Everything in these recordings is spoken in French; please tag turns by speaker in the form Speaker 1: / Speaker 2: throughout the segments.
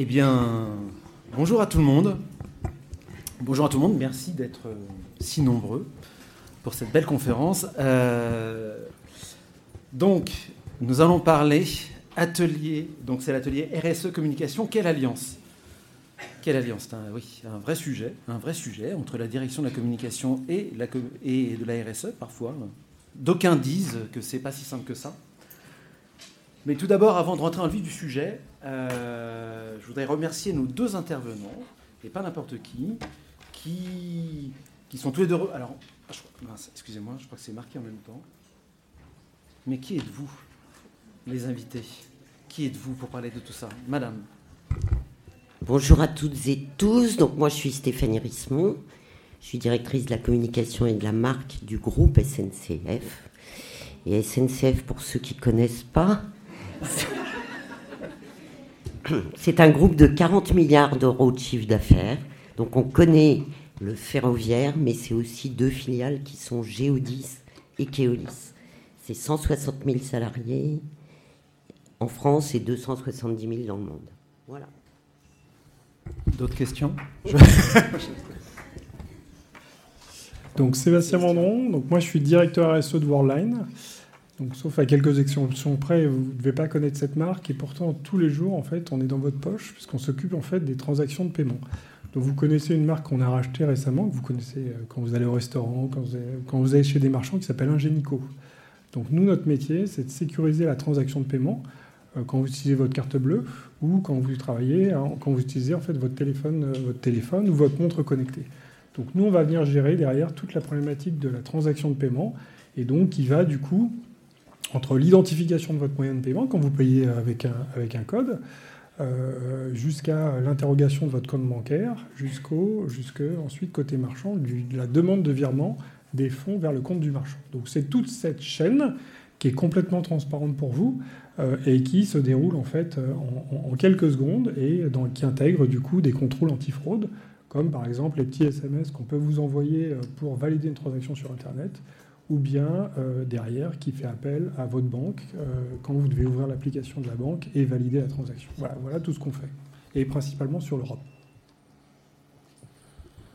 Speaker 1: Eh bien, bonjour à tout le monde. Bonjour à tout le monde, merci d'être euh, si nombreux pour cette belle conférence. Euh, donc, nous allons parler atelier, donc c'est l'atelier RSE Communication, quelle alliance? Quelle alliance? Un, Oui, un vrai sujet, un vrai sujet entre la direction de la communication et, et de la RSE parfois. D'aucuns disent que c'est pas si simple que ça. Mais tout d'abord, avant de rentrer dans le vif du sujet, euh, je voudrais remercier nos deux intervenants, et pas n'importe qui, qui, qui sont tous les deux. Alors, ah, excusez-moi, je crois que c'est marqué en même temps. Mais qui êtes-vous, les invités? Qui êtes-vous pour parler de tout ça? Madame.
Speaker 2: Bonjour à toutes et tous. Donc, moi, je suis Stéphanie Rismont. Je suis directrice de la communication et de la marque du groupe SNCF. Et SNCF, pour ceux qui ne connaissent pas, c'est un groupe de 40 milliards d'euros de chiffre d'affaires. Donc on connaît le ferroviaire, mais c'est aussi deux filiales qui sont Géodis et Keolis. C'est 160 000 salariés en France et 270 000 dans le monde. Voilà.
Speaker 1: D'autres questions?
Speaker 3: Donc Sébastien Mandron, donc moi je suis directeur RSE de Worldline. Donc, sauf à quelques exceptions près, vous ne devez pas connaître cette marque et pourtant tous les jours en fait on est dans votre poche puisqu'on s'occupe en fait des transactions de paiement. Donc vous connaissez une marque qu'on a rachetée récemment, que vous connaissez euh, quand vous allez au restaurant, quand vous allez, chez des marchands qui s'appelle Ingenico. Donc nous notre métier c'est de sécuriser la transaction de paiement euh, quand vous utilisez votre carte bleue ou quand vous travaillez, hein, quand vous utilisez en fait votre téléphone, euh, votre téléphone ou votre montre connectée. Donc nous on va venir gérer derrière toute la problématique de la transaction de paiement et donc qui va du coup entre l'identification de votre moyen de paiement quand vous payez avec un, avec un code, euh, jusqu'à l'interrogation de votre compte bancaire, jusqu'au jusque ensuite côté marchand, de la demande de virement des fonds vers le compte du marchand. Donc c'est toute cette chaîne qui est complètement transparente pour vous euh, et qui se déroule en fait euh, en, quelques secondes et qui intègre du coup des contrôles antifraude, comme par exemple les petits SMS qu'on peut vous envoyer pour valider une transaction sur Internet ou bien euh, derrière qui fait appel à votre banque euh, quand vous devez ouvrir l'application de la banque et valider la transaction. Voilà, voilà tout ce qu'on fait. Et principalement sur l'Europe.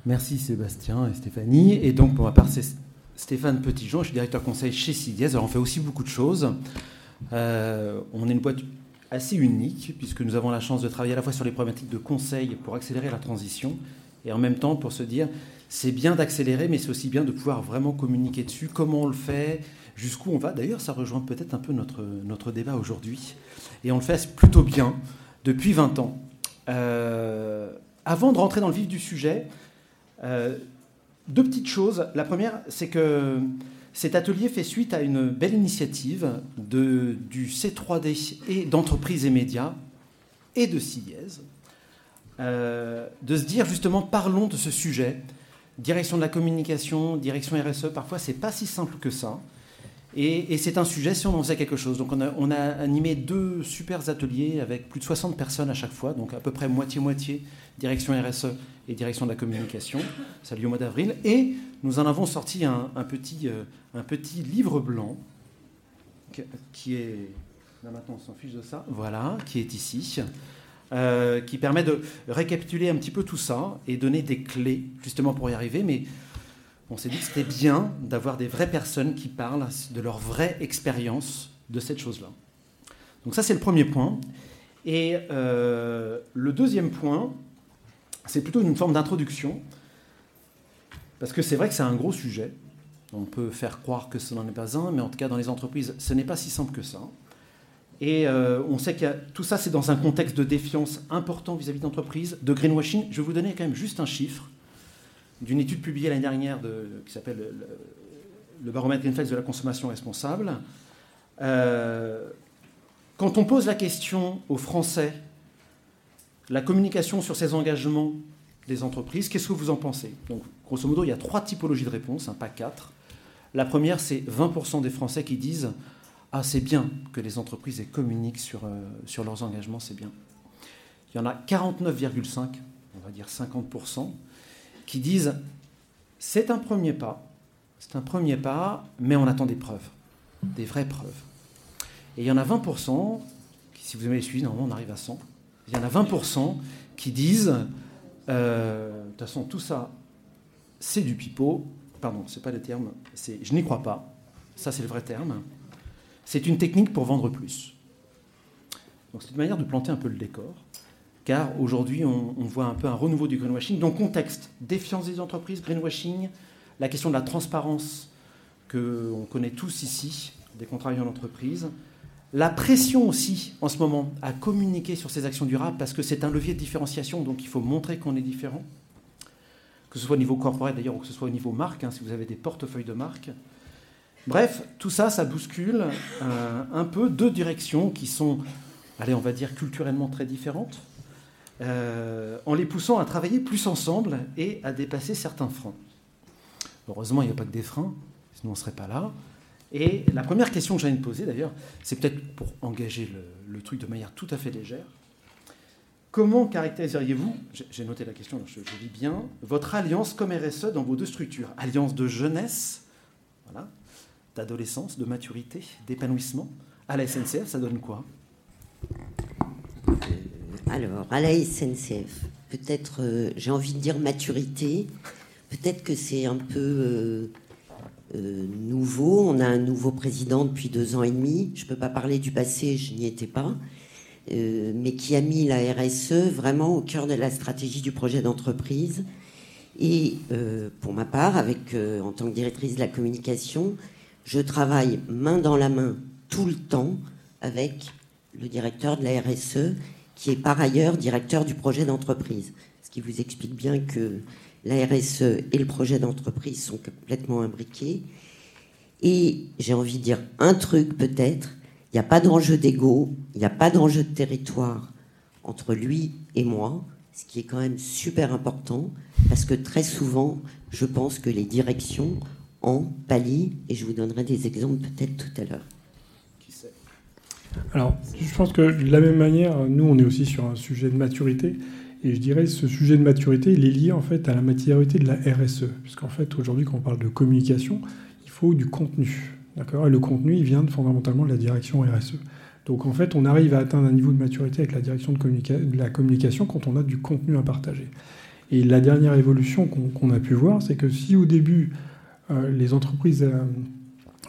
Speaker 1: Merci Sébastien et Stéphanie. Et donc pour ma part, c'est Stéphane Petitjean, je suis directeur conseil chez CIDIAS. Alors on fait aussi beaucoup de choses. Euh, on est une boîte assez unique puisque nous avons la chance de travailler à la fois sur les problématiques de conseil pour accélérer la transition et en même temps pour se dire c'est bien d'accélérer, mais c'est aussi bien de pouvoir vraiment communiquer dessus, comment on le fait, jusqu'où on va. D'ailleurs, ça rejoint peut-être un peu notre, notre débat aujourd'hui. Et on le fait plutôt bien depuis 20 ans. Euh, avant de rentrer dans le vif du sujet, euh, deux petites choses. La première, c'est que cet atelier fait suite à une belle initiative de, du C3D et d'entreprises et médias et de CIES, euh, de se dire justement parlons de ce sujet direction de la communication, direction RSE, parfois c'est pas si simple que ça. Et, c'est un sujet si on en sait quelque chose. Donc on a, animé deux super ateliers avec plus de 60 personnes à chaque fois, donc à peu près moitié-moitié direction RSE et direction de la communication. Ça a lieu au mois d'avril. Et nous en avons sorti un, petit, euh, un petit livre blanc qui est... Là maintenant on s'en fiche de ça. Voilà, qui est ici. Euh, qui permet de récapituler un petit peu tout ça et donner des clés justement pour y arriver. Mais on s'est dit que c'était bien d'avoir des vraies personnes qui parlent de leur vraie expérience de cette chose-là. Donc ça, c'est le premier point. Et euh, le deuxième point, c'est plutôt une forme d'introduction, parce que c'est vrai que c'est un gros sujet. On peut faire croire que ce n'en est pas un, mais en tout cas, dans les entreprises, ce n'est pas si simple que ça. Et euh, on sait que tout ça, c'est dans un contexte de défiance important vis-à-vis d'entreprises, de greenwashing. Je vais vous donner quand même juste un chiffre d'une étude publiée l'année dernière qui s'appelle le, baromètre Greenflex de la consommation responsable. Euh, quand on pose la question aux Français, la communication sur ces engagements des entreprises, qu'est-ce que vous en pensez? Donc, grosso modo, il y a trois typologies de réponses, pas quatre. La première, c'est 20% des Français qui disent ah, c'est bien que les entreprises communiquent sur, euh, sur leurs engagements, c'est bien. Il y en a 49,5, on va dire 50%, qui disent c'est un premier pas, c'est un premier pas, mais on attend des preuves, des vraies preuves. Et il y en a 20%, qui, si vous avez suivi, normalement on arrive à 100, il y en a 20% qui disent, euh, de toute façon, tout ça, c'est du pipeau. Pardon, c'est pas le terme. C'est, je n'y crois pas. Ça, c'est le vrai terme. C'est une technique pour vendre plus. Donc, c'est une manière de planter un peu le décor. Car aujourd'hui, on, on voit un peu un renouveau du greenwashing. Donc, contexte défiance des entreprises, greenwashing, la question de la transparence qu'on connaît tous ici, des contrats en entreprise, la pression aussi, en ce moment, à communiquer sur ces actions durables, parce que c'est un levier de différenciation, donc il faut montrer qu'on est différent, que ce soit au niveau corporel d'ailleurs, ou que ce soit au niveau marque, hein, si vous avez des portefeuilles de marque. Bref, tout ça, ça bouscule euh, un peu deux directions qui sont, allez, on va dire, culturellement très différentes, euh, en les poussant à travailler plus ensemble et à dépasser certains freins. Heureusement, il n'y a pas que des freins, sinon on ne serait pas là. Et la première question que envie de poser, d'ailleurs, c'est peut-être pour engager le, truc de manière tout à fait légère. Comment caractériseriez-vous, j'ai noté la question, je, je lis bien, votre alliance comme RSE dans vos deux structures? Alliance de jeunesse, voilà, d'adolescence, de maturité, d'épanouissement. À la SNCF, ça donne quoi?
Speaker 2: Alors, à la SNCF, peut-être, euh, j'ai envie de dire maturité. Peut-être que c'est un peu euh, euh, nouveau. On a un nouveau président depuis deux ans et demi. Je ne peux pas parler du passé, je n'y étais pas. Mais qui a mis la RSE vraiment au cœur de la stratégie du projet d'entreprise. Et pour ma part, avec, en tant que directrice de la communication, je travaille main dans la main tout le temps avec le directeur de la RSE, qui est par ailleurs directeur du projet d'entreprise. Ce qui vous explique bien que la RSE et le projet d'entreprise sont complètement imbriqués. Et j'ai envie de dire un truc peut-être, il n'y a pas d'enjeu d'ego, il n'y a pas d'enjeu de territoire entre lui et moi, ce qui est quand même super important, parce que très souvent, je pense que les directions en pallient, et je vous donnerai des exemples peut-être tout à l'heure.
Speaker 3: Alors, je pense que de la même manière, nous, on est aussi sur un sujet de maturité. Et je dirais ce sujet de maturité, il est lié en fait à la maturité de la RSE. Puisqu'en fait, aujourd'hui, quand on parle de communication, il faut du contenu. D'accord? Et le contenu, il vient fondamentalement de la direction RSE. Donc en fait, on arrive à atteindre un niveau de maturité avec la direction de, la communication quand on a du contenu à partager. Et la dernière évolution qu'on a pu voir, c'est que si au début, euh, les entreprises euh,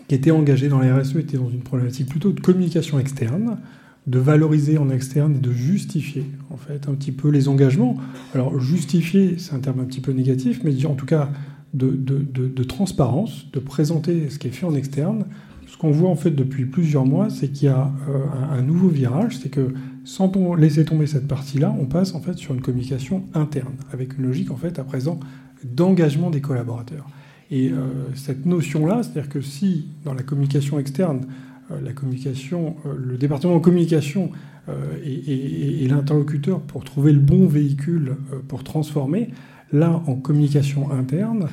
Speaker 3: qui étaient engagées dans la RSE étaient dans une problématique plutôt de communication externe, de valoriser en externe et de justifier en fait un petit peu les engagements. Alors justifier, c'est un terme un petit peu négatif, mais en tout cas de, de, transparence, de présenter ce qui est fait en externe. Ce qu'on voit en fait depuis plusieurs mois, c'est qu'il y a euh, un, nouveau virage, c'est que sans laisser tomber cette partie-là, on passe en fait sur une communication interne, avec une logique en fait à présent d'engagement des collaborateurs. Et euh, cette notion-là, c'est-à-dire que si dans la communication externe, euh, la communication, euh, le département de communication est, l'interlocuteur pour trouver le bon véhicule pour transformer. Là, en communication interne,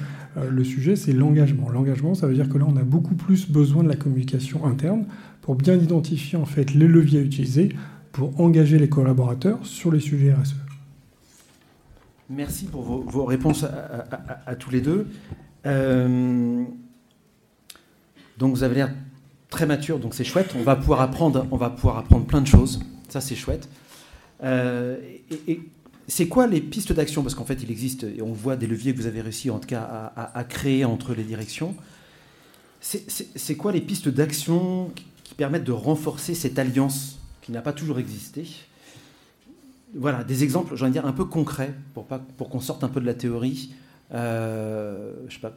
Speaker 3: le sujet, c'est l'engagement. L'engagement, ça veut dire que là, on a beaucoup plus besoin de la communication interne pour bien identifier en fait les leviers à utiliser pour engager les collaborateurs sur les sujets RSE.
Speaker 1: Merci pour vos, réponses à, tous les deux. Donc vous avez l'air très mature, donc c'est chouette. On va pouvoir apprendre, on va pouvoir apprendre plein de choses. Ça, c'est chouette. Euh, et, c'est quoi les pistes d'action? Parce qu'en fait, il existe, et on voit des leviers que vous avez réussi en tout cas à, créer entre les directions. C'est quoi les pistes d'action qui permettent de renforcer cette alliance qui n'a pas toujours existé? Voilà, des exemples, de dire, un peu concrets pour, pour qu'on sorte un peu de la théorie. Euh, je sais pas,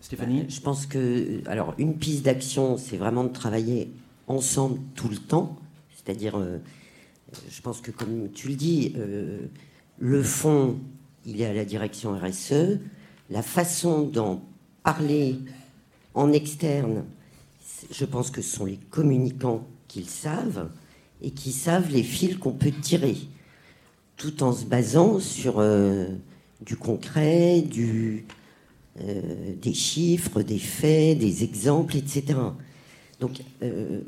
Speaker 1: Stéphanie
Speaker 2: Je pense que, alors, une piste d'action, c'est vraiment de travailler ensemble tout le temps. C'est-à-dire, euh, je pense que, comme tu le dis, euh, le fond, il est à la direction RSE. La façon d'en parler en externe, je pense que ce sont les communicants qui le savent et qui savent les fils qu'on peut tirer, tout en se basant sur du concret, euh, des chiffres, des faits, des exemples, etc. Donc euh,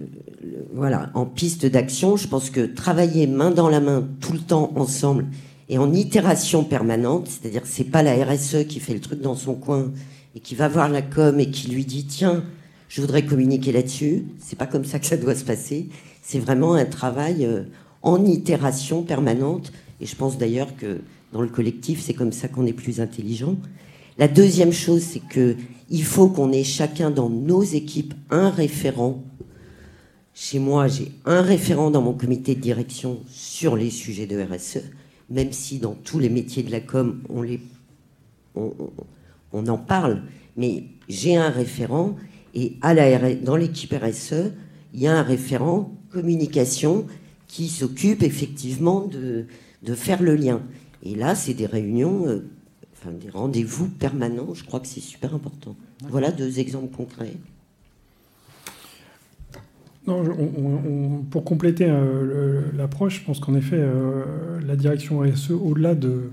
Speaker 2: voilà, en piste d'action, je pense que travailler main dans la main tout le temps ensemble et en itération permanente, c'est-à-dire c'est pas la RSE qui fait le truc dans son coin et qui va voir la com et qui lui dit tiens, je voudrais communiquer là-dessus. C'est pas comme ça que ça doit se passer. C'est vraiment un travail euh, en itération permanente. Et je pense d'ailleurs que dans le collectif, c'est comme ça qu'on est plus intelligent. La deuxième chose, c'est que il faut qu'on ait chacun dans nos équipes un référent. Chez moi, j'ai un référent dans mon comité de direction sur les sujets de RSE, même si dans tous les métiers de la com, on, en parle, mais j'ai un référent et à la, dans l'équipe RSE, il y a un référent communication qui s'occupe effectivement de, faire le lien. Et là, c'est des réunions, euh, enfin des rendez-vous permanents. Je crois que c'est super important. Voilà deux exemples concrets.
Speaker 3: Non, pour compléter euh, l'approche, je pense qu'en effet, euh, la direction RSE, au-delà de,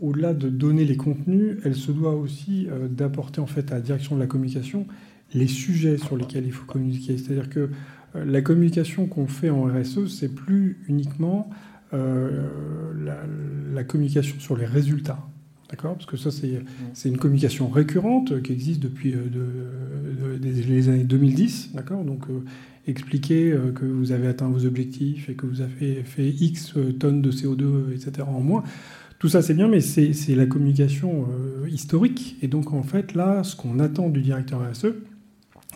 Speaker 3: au-delà de donner les contenus, elle se doit aussi d'apporter en fait à la direction de la communication les sujets sur lesquels il faut communiquer. C'est-à-dire que la communication qu'on fait en RSE, c'est plus uniquement euh, la, communication sur les résultats. D'accord? Parce que ça, c'est une communication récurrente qui existe depuis euh, les années 2010. D'accord? Donc, expliquer que vous avez atteint vos objectifs et que vous avez fait X tonnes de CO2, etc. en moins. Tout ça, c'est bien, mais c'est la communication historique. Et donc, en fait, là, ce qu'on attend du directeur RSE,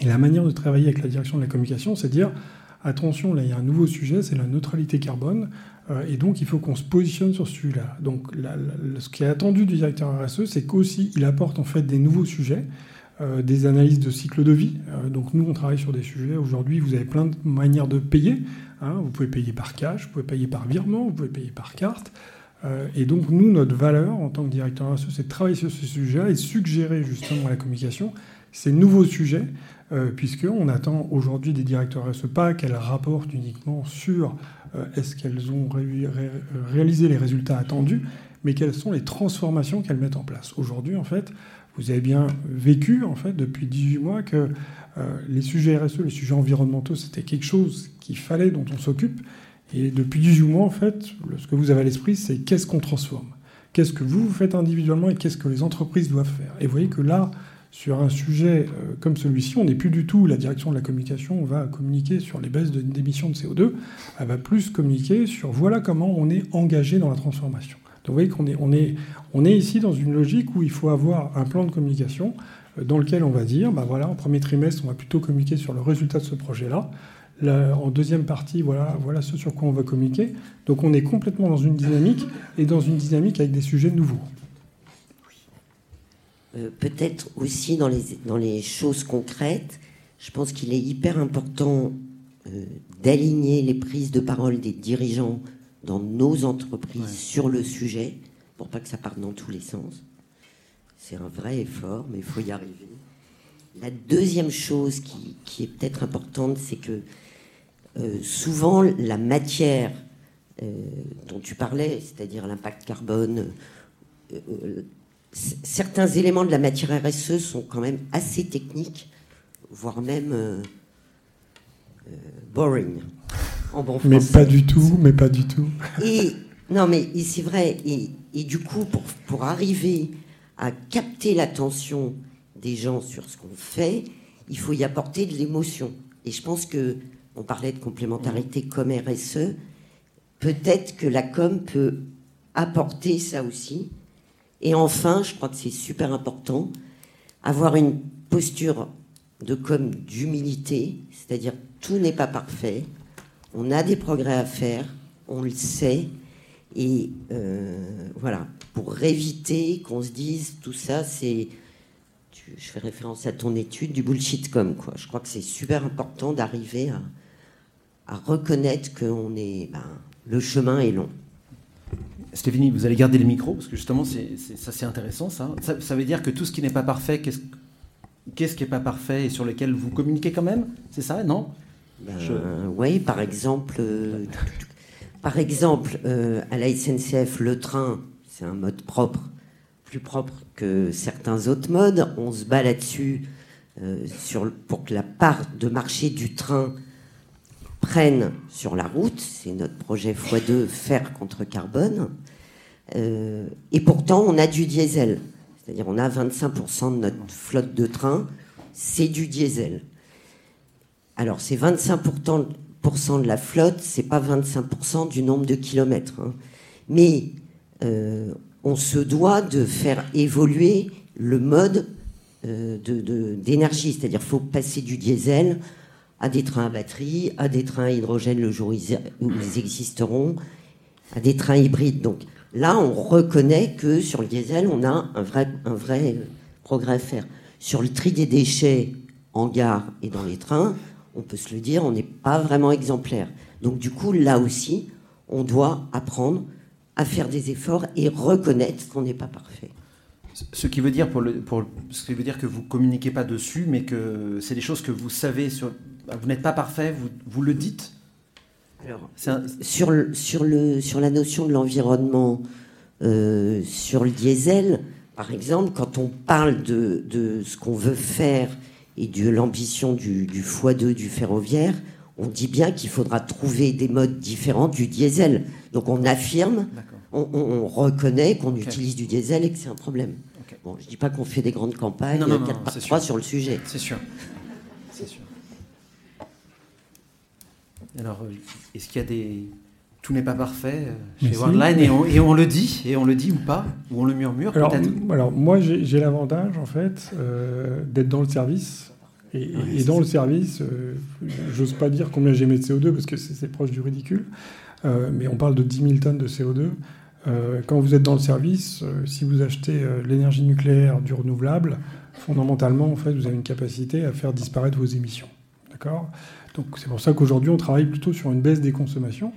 Speaker 3: et la manière de travailler avec la direction de la communication, c'est de dire attention, là il y a un nouveau sujet, c'est la neutralité carbone, euh, et donc il faut qu'on se positionne sur ce sujet-là. Donc ce qui est attendu du directeur RSE, c'est qu'aussi il apporte en fait des nouveaux sujets, euh, des analyses de cycle de vie. Euh, donc nous on travaille sur des sujets. Aujourd'hui vous avez plein de manières de payer. Hein. Vous pouvez payer par cash, vous pouvez payer par virement, vous pouvez payer par carte. et donc nous notre valeur en tant que directeur RSE, c'est de travailler sur ce sujet et suggérer justement à la communication ces nouveaux sujets euh, puisqu'on attend aujourd'hui des directeurs RSE pas qu'elles rapportent uniquement sur euh, est-ce qu'elles ont réalisé les résultats attendus, mais quelles sont les transformations qu'elles mettent en place. Aujourd'hui, en fait, vous avez bien vécu, en fait, depuis 18 mois, que euh, les sujets RSE, les sujets environnementaux, c'était quelque chose qu'il fallait, dont on s'occupe. Et depuis 18 mois, en fait, ce que vous avez à l'esprit, c'est qu'est-ce qu'on transforme? Qu'est-ce que vous, vous faites individuellement et qu'est-ce que les entreprises doivent faire? Et vous voyez que là, sur un sujet euh, comme celui-ci, on n'est plus du tout la direction de la communication, on va communiquer sur les baisses d'émissions de CO2, elle va plus communiquer sur voilà comment on est engagé dans la transformation. Donc vous voyez qu'on est, on est, on est ici dans une logique où il faut avoir un plan de communication euh, dans lequel on va dire, bah voilà, en premier trimestre, on va plutôt communiquer sur le résultat de ce projet-là. en deuxième partie, voilà, voilà ce sur quoi on va communiquer. Donc on est complètement dans une dynamique et dans une dynamique avec des sujets nouveaux.
Speaker 2: Euh, peut-être aussi dans les, dans les choses concrètes, je pense qu'il est hyper important euh, d'aligner les prises de parole des dirigeants dans nos entreprises sur le sujet, pour pas que ça parte dans tous les sens. C'est un vrai effort, mais il faut y arriver. La deuxième chose qui, qui est peut-être importante, c'est que euh, souvent la matière dont tu parlais, c'est-à-dire l'impact carbone, certains éléments de la matière RSE sont quand même assez techniques, voire même euh, euh, boring.
Speaker 3: En bon mais pas du tout, mais pas du tout.
Speaker 2: Et non, mais c'est vrai. Et, et, du coup, pour, pour arriver à capter l'attention des gens sur ce qu'on fait, il faut y apporter de l'émotion. Et je pense que on parlait de complémentarité comme RSE. Peut-être que la com peut apporter ça aussi et enfin, je crois que c'est super important, avoir une posture de comme d'humilité, c'est-à-dire tout n'est pas parfait, on a des progrès à faire, on le sait, et euh, voilà, pour éviter qu'on se dise tout ça, c'est, je fais référence à ton étude, du bullshit comme quoi. Je crois que c'est super important d'arriver à, reconnaître que on est, ben, le chemin est long.
Speaker 1: Stéphanie, vous allez garder le micro, parce que justement, c'est, ça c'est intéressant, ça. ça. veut dire que tout ce qui n'est pas parfait, qu'est-ce, qu'est-ce qui n'est pas parfait et sur lequel vous communiquez quand même? C'est ça, non?
Speaker 2: Ben, Oui, par exemple, euh, par exemple euh, à la SNCF, le train, c'est un mode propre, plus propre que certains autres modes. On se bat là-dessus euh, sur, pour que la part de marché du train prennent sur la route, c'est notre projet x2 fer contre carbone, euh, et pourtant on a du diesel, c'est-à-dire on a 25% de notre flotte de trains, c'est du diesel. Alors ces 25%, 25% de la flotte, c'est pas 25% du nombre de kilomètres. hein. Mais euh, on se doit de faire évoluer le mode euh, d'énergie. C'est-à-dire faut passer du diesel à des trains à batterie, à des trains à hydrogène le jour où ils, existeront, à des trains hybrides. Donc là, on reconnaît que sur le diesel, on a un vrai, un vrai euh, progrès à faire. Sur le tri des déchets en gare et dans les trains, on peut se le dire, on n'est pas vraiment exemplaire. Donc du coup, là aussi, on doit apprendre à faire des efforts et reconnaître qu'on n'est pas parfait.
Speaker 1: Ce qui veut dire pour le, pour, ce qui veut dire que vous communiquez pas dessus, mais que c'est des choses que vous savez sur. Vous n'êtes pas parfait, vous, vous le dites.
Speaker 2: Alors,
Speaker 1: un-
Speaker 2: sur, le, sur, le, sur la notion de l'environnement, euh, sur le diesel, par exemple, quand on parle de, de ce qu'on veut faire et de l'ambition du, du x2 du ferroviaire, on dit bien qu'il faudra trouver des modes différents du diesel. Donc on affirme, on, on- on reconnaît qu'on utilise du diesel et que c'est un problème. Bon, je dis pas qu'on fait des grandes campagnes,
Speaker 1: Non, non, non,
Speaker 2: 4
Speaker 1: non,
Speaker 2: par
Speaker 1: c'est
Speaker 2: 3
Speaker 1: sûr.
Speaker 2: sur le sujet.
Speaker 1: C'est sûr. C'est sûr. Alors, euh, est-ce qu'il y a des. Tout n'est pas parfait euh, chez
Speaker 3: si.
Speaker 1: Worldline et, on, et on le dit, et on le dit ou pas, ou on le murmure
Speaker 3: Alors, alors moi, j'ai l'avantage, en fait, euh, d'être dans le service. Et, dans
Speaker 1: ça.
Speaker 3: le service, euh, j'ose pas dire combien j'émets de CO2 parce que c'est proche du ridicule. Euh, mais on parle de 10 000 tonnes de CO2. Euh, quand vous êtes dans le service, euh, si vous achetez euh, l'énergie nucléaire, du renouvelable, fondamentalement, en fait, vous avez une capacité à faire disparaître vos émissions. D'accord? Donc c'est pour ça qu'aujourd'hui, on travaille plutôt sur une baisse des consommations.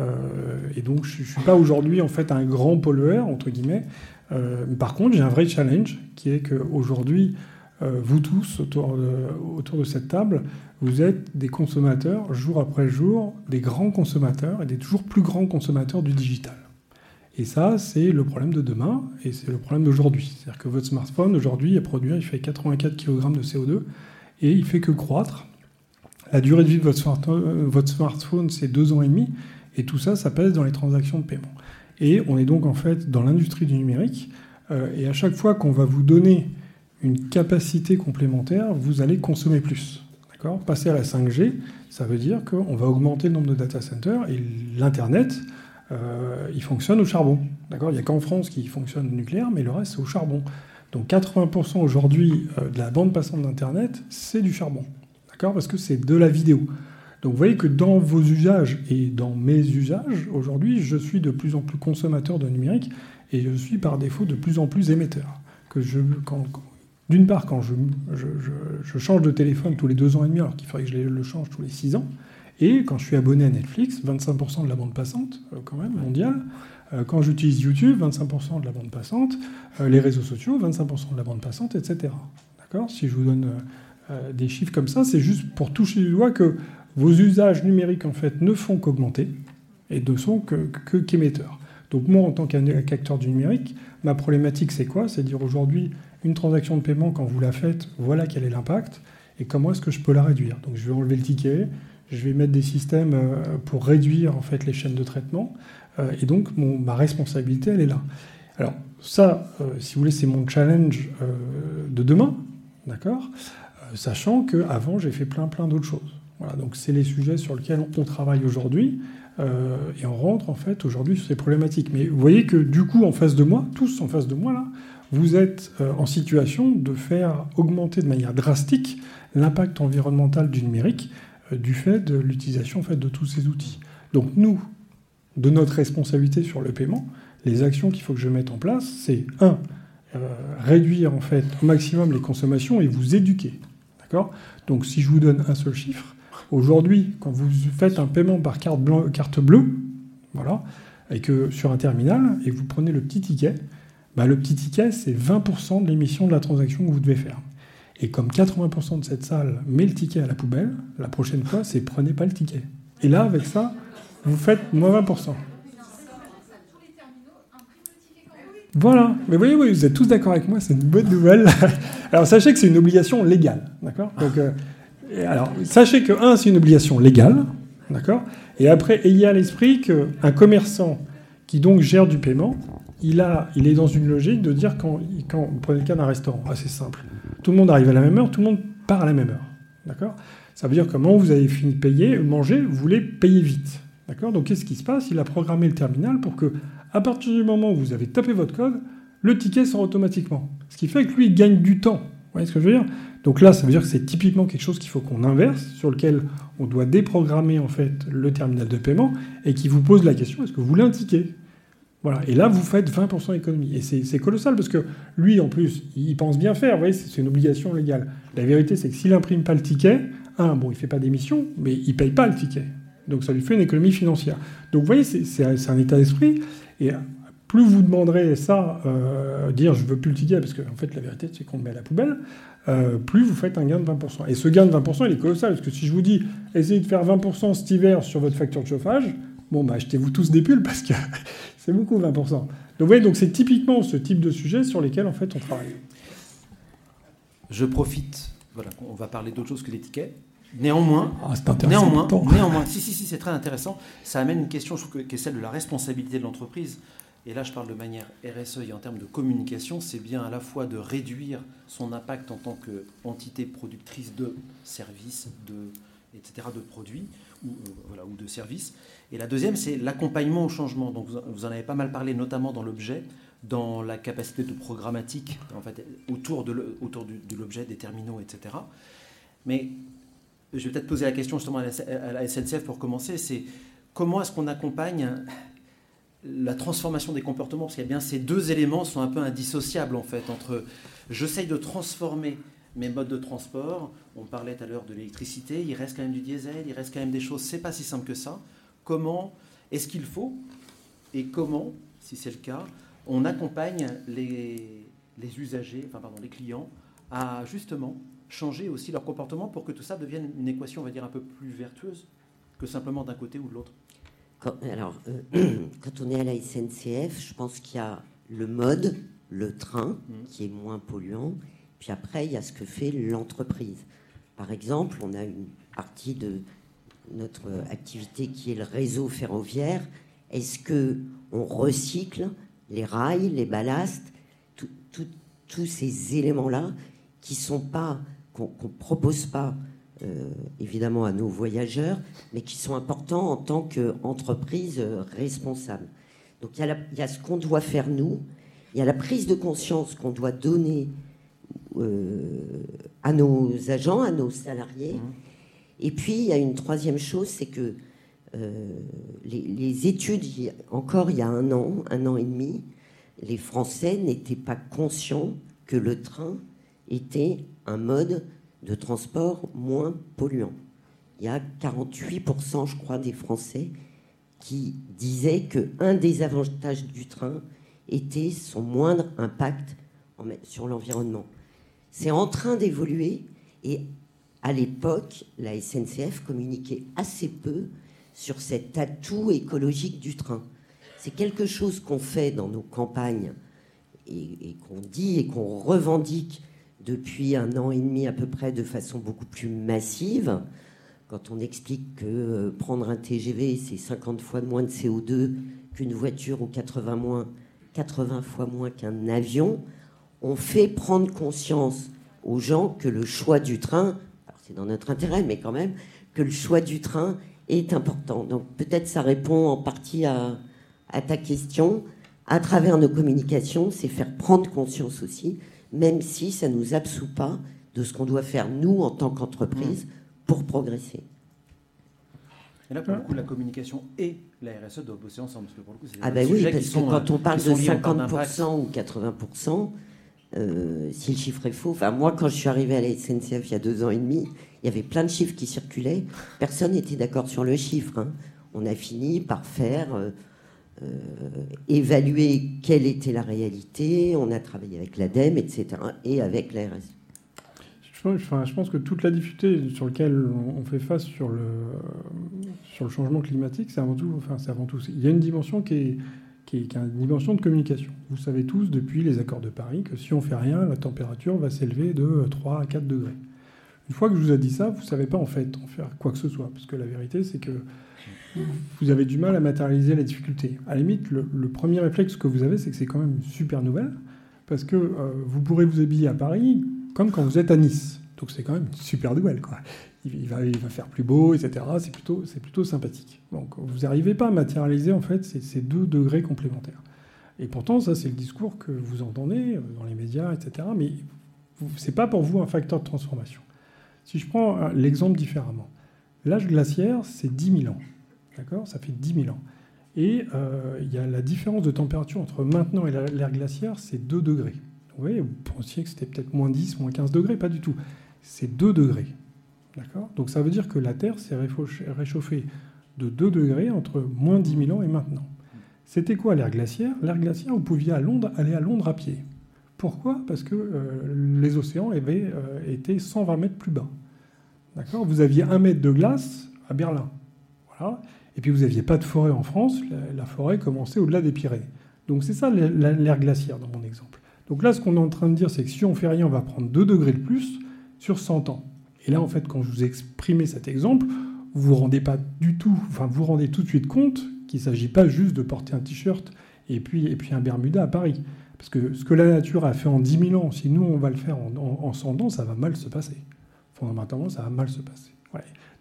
Speaker 3: Euh, et donc, je ne suis pas aujourd'hui en fait un grand pollueur entre guillemets. Euh, par contre, j'ai un vrai challenge qui est qu'aujourd'hui, euh, vous tous autour de, cette table, vous êtes des consommateurs jour après jour, des grands consommateurs et des toujours plus grands consommateurs du digital. Et ça, c'est le problème de demain et c'est le problème d'aujourd'hui. C'est-à-dire que votre smartphone, aujourd'hui, à produire, il fait 84 kg de CO2 et il fait que croître. La durée de vie de euh, votre smartphone, c'est deux ans et demi. Et tout ça, ça pèse dans les transactions de paiement. Et on est donc en fait dans l'industrie du numérique. euh, et à chaque fois qu'on va vous donner une capacité complémentaire, vous allez consommer plus. Passer à la 5G, ça veut dire qu'on va augmenter le nombre de data centers et l'Internet, euh, il fonctionne au charbon. Il n'y a qu'en France qui fonctionne au nucléaire, mais le reste, c'est au charbon. Donc 80% aujourd'hui de la bande passante d'Internet, c'est du charbon. Parce que c'est de la vidéo. Donc vous voyez que dans vos usages et dans mes usages, aujourd'hui, je suis de plus en plus consommateur de numérique et je suis par défaut de plus en plus émetteur. Que je, D'une part, quand je- je change de téléphone tous les deux ans et demi, alors qu'il faudrait que je le change tous les six ans, et quand je suis abonné à Netflix, 25% de la bande passante, euh, quand même, mondiale. Euh, Quand j'utilise YouTube, 25% de la bande passante. Euh, Les réseaux sociaux, 25% de la bande passante, etc. D'accord? Si je vous donne euh, des chiffres comme ça, c'est juste pour toucher du doigt que vos usages numériques, en fait, ne font qu'augmenter et ne sont que, qu'émetteurs. Donc moi, en tant qu'acteur du numérique, ma problématique, c'est quoi? C'est dire aujourd'hui, une transaction de paiement, quand vous la faites, voilà quel est l'impact et comment est-ce que je peux la réduire? Donc je vais enlever le ticket, je vais mettre des systèmes euh, pour réduire en fait les chaînes de traitement, euh, et donc ma responsabilité, elle est là. Alors ça, si vous voulez, c'est mon challenge de demain, d'accord? Sachant qu'avant, j'ai fait plein plein d'autres choses. Voilà, donc c'est les sujets sur lesquels on travaille aujourd'hui. euh, et on rentre en fait aujourd'hui sur ces problématiques. Mais vous voyez que du coup, en face de moi, tous en face de moi là, vous êtes euh, en situation de faire augmenter de manière drastique l'impact environnemental du numérique euh, du fait de l'utilisation fait, de tous ces outils. Donc nous, de notre responsabilité sur le paiement, les actions qu'il faut que je mette en place, c'est un, euh, réduire en fait au maximum les consommations et vous éduquer. Donc si je vous donne un seul chiffre, aujourd'hui, quand vous faites un paiement par carte bleue, voilà, et que sur un terminal, et que vous prenez le petit ticket, bah, le petit ticket, c'est 20% de l'émission de la transaction que vous devez faire. Et comme 80% de cette salle met le ticket à la poubelle, la prochaine fois, c'est prenez pas le ticket. Et là, avec ça, vous faites moins 20%. Voilà. Mais voyez, vous êtes tous d'accord avec moi, c'est une bonne nouvelle. alors, sachez que c'est une obligation légale. D'accord? Donc, euh, alors, sachez que, un, c'est une obligation légale. D'accord? Et après, ayez à l'esprit qu'un commerçant qui donc gère du paiement, il, a, il est dans une logique de dire quand, quand vous prenez le cas d'un restaurant, assez simple. Tout le monde arrive à la même heure, tout le monde part à la même heure. D'accord? Ça veut dire que moment où vous avez fini de payer, manger, vous voulez payer vite. D'accord? Donc qu'est-ce qui se passe? Il a programmé le terminal pour que, à partir du moment où vous avez tapé votre code, le ticket sort automatiquement. Ce qui fait que lui, il gagne du temps. Vous voyez ce que je veux dire? Donc là, ça veut dire que c'est typiquement quelque chose qu'il faut qu'on inverse, sur lequel on doit déprogrammer en fait le terminal de paiement et qui vous pose la question est-ce que vous voulez un ticket? Voilà. Et là, vous faites 20% d'économie. Et c'est colossal parce que lui, en plus, il pense bien faire. Vous voyez, c'est une obligation légale. La vérité, c'est que s'il n'imprime pas le ticket, un, bon, il ne fait pas d'émission, mais il paye pas le ticket. Donc ça lui fait une économie financière. Donc vous voyez, c'est un état d'esprit. Et plus vous demanderez ça, euh, dire je veux plus le ticket, parce qu'en en fait la vérité c'est qu'on le met à la poubelle, euh, plus vous faites un gain de 20%. Et ce gain de 20%, il est colossal, parce que si je vous dis essayez de faire 20% cet hiver sur votre facture de chauffage, bon, bah, achetez-vous tous des pulls, parce que c'est beaucoup 20%. Donc vous voyez, donc c'est typiquement ce type de sujet sur lesquels en fait on travaille.
Speaker 1: Je profite, voilà, on va parler d'autre chose que les tickets. Néanmoins,
Speaker 3: ah,
Speaker 1: néanmoins, néanmoins, si, si, si, c'est très intéressant. Ça amène une question, je trouve, qui est celle de la responsabilité de l'entreprise et là je parle de manière RSE et en termes de communication, c'est bien à la fois de réduire son impact en tant qu'entité productrice de services, de, etc., de produits ou, euh, ou de services. Et la deuxième, c'est l'accompagnement au changement. Donc vous en avez pas mal parlé, notamment dans l'objet, dans la capacité de programmatique en fait, autour de l'objet, des terminaux, etc. Mais je vais peut-être poser la question justement à la SNCF pour commencer, c'est comment est-ce qu'on accompagne la transformation des comportements, parce qu'il y a bien ces deux éléments sont un peu indissociables en fait, entre j'essaye de transformer mes modes de transport, on parlait tout à l'heure de l'électricité, il reste quand même du diesel, il reste quand même des choses, c'est pas si simple que ça. Comment est-ce qu'il faut et comment, si c'est le cas, on accompagne les, les usagers, enfin pardon, les clients à justement changer aussi leur comportement pour que tout ça devienne une équation, on va dire, un peu plus vertueuse que simplement d'un côté ou de l'autre
Speaker 2: alors, euh, quand on est à la SNCF, je pense qu'il y a le mode, le train, mm. qui est moins polluant. Puis après, il y a ce que fait l'entreprise. Par exemple, on a une partie de notre activité qui est le réseau ferroviaire. Est-ce que on recycle les rails, les ballasts, tous ces éléments-là qui sont pas qu'on ne propose pas euh, évidemment à nos voyageurs, mais qui sont importants en tant qu'entreprise euh, responsable. Donc il y, a ce qu'on doit faire nous, il y a la prise de conscience qu'on doit donner euh, à nos agents, à nos salariés. Mmh. Et puis il y a une troisième chose, c'est que les, les, études, encore il y a un an, un an et demi, les Français n'étaient pas conscients que le train était un mode de transport moins polluant. Il y a 48%, je crois, des Français qui disaient qu'un des avantages du train était son moindre impact sur l'environnement. C'est en train d'évoluer et à l'époque, la SNCF communiquait assez peu sur cet atout écologique du train. C'est quelque chose qu'on fait dans nos campagnes et, et qu'on dit et qu'on revendique depuis un an et demi à peu près de façon beaucoup plus massive. Quand on explique que euh, prendre un TGV, c'est 50 fois moins de CO2 qu'une voiture ou 80, moins, 80 fois moins qu'un avion, on fait prendre conscience aux gens que le choix du train, c'est dans notre intérêt, mais quand même, que le choix du train est important. Donc peut-être ça répond en partie à ta question. À travers nos communications, c'est faire prendre conscience aussi même si ça ne nous absout pas de ce qu'on doit faire, nous, en tant qu'entreprise, pour progresser.
Speaker 1: Et là, pour le coup, la communication et la RSE doivent bosser ensemble. Parce que pour le coup,
Speaker 2: ah ben oui, parce que quand on parle de 50% ou 80%, euh, si le chiffre est faux, enfin moi quand je suis arrivé à la SNCF il y a deux ans et demi, il y avait plein de chiffres qui circulaient, personne n'était d'accord sur le chiffre. Hein. On a fini par faire euh, euh, évaluer quelle était la réalité. On a travaillé avec l'ADEME, etc., et avec l'ARS.
Speaker 3: Je pense que toute la difficulté sur laquelle on fait face sur le, sur le changement climatique, c'est avant, tout, enfin, avant tout. Il y a une dimension qui est, qui est, une dimension de communication. Vous savez tous, depuis les accords de Paris, que si on fait rien, la température va s'élever de 3 à 4 degrés. Une fois que je vous ai dit ça, vous ne savez pas en fait en faire quoi que ce soit. Parce que la vérité, c'est que vous avez du mal à matérialiser la difficulté. À la limite, le, premier réflexe que vous avez, c'est que c'est quand même une super nouvelle, parce que euh, vous pourrez vous habiller à Paris comme quand vous êtes à Nice. Donc c'est quand même une super nouvelle. Quoi. Il, va, il va faire plus beau, etc. C'est plutôt, plutôt sympathique. Donc vous n'arrivez pas à matérialiser en fait ces, ces deux degrés complémentaires. Et pourtant, ça c'est le discours que vous entendez dans les médias, etc. Mais c'est pas pour vous un facteur de transformation. Si je prends l'exemple différemment, l'âge glaciaire, c'est 10 000 ans. D'accord? Ça fait 10 000 ans. Et euh, il y a la différence de température entre maintenant et l'ère glaciaire, c'est 2 degrés. Vous voyez, vous pensiez que c'était peut-être moins 10, moins 15 degrés, pas du tout. C'est 2 degrés. D'accord? Donc ça veut dire que la Terre s'est réchauffée de 2 degrés entre moins 10 000 ans et maintenant. C'était quoi l'ère glaciaire? L'ère glaciaire, vous pouviez à Londres, aller à Londres à pied. Pourquoi? Parce que euh, les océans avaient euh, été 120 mètres plus bas. D'accord? Vous aviez un mètre de glace à Berlin. Et puis vous n'aviez pas de forêt en France, la, forêt commençait au-delà des Pyrénées. Donc c'est ça l'ère glaciaire dans mon exemple. Donc là, ce qu'on est en train de dire, c'est que si on fait rien, on va prendre 2 degrés de plus sur 100 ans. Et là, en fait, quand je vous ai exprimé cet exemple, vous vous rendez pas du tout, enfin, vous rendez tout de suite compte qu'il ne s'agit pas juste de porter un t-shirt et puis un Bermuda à Paris. Parce que ce que la nature a fait en 10 000 ans, si nous, on va le faire en, 100 ans, ça va mal se passer. Fondamentalement, ça va mal se passer.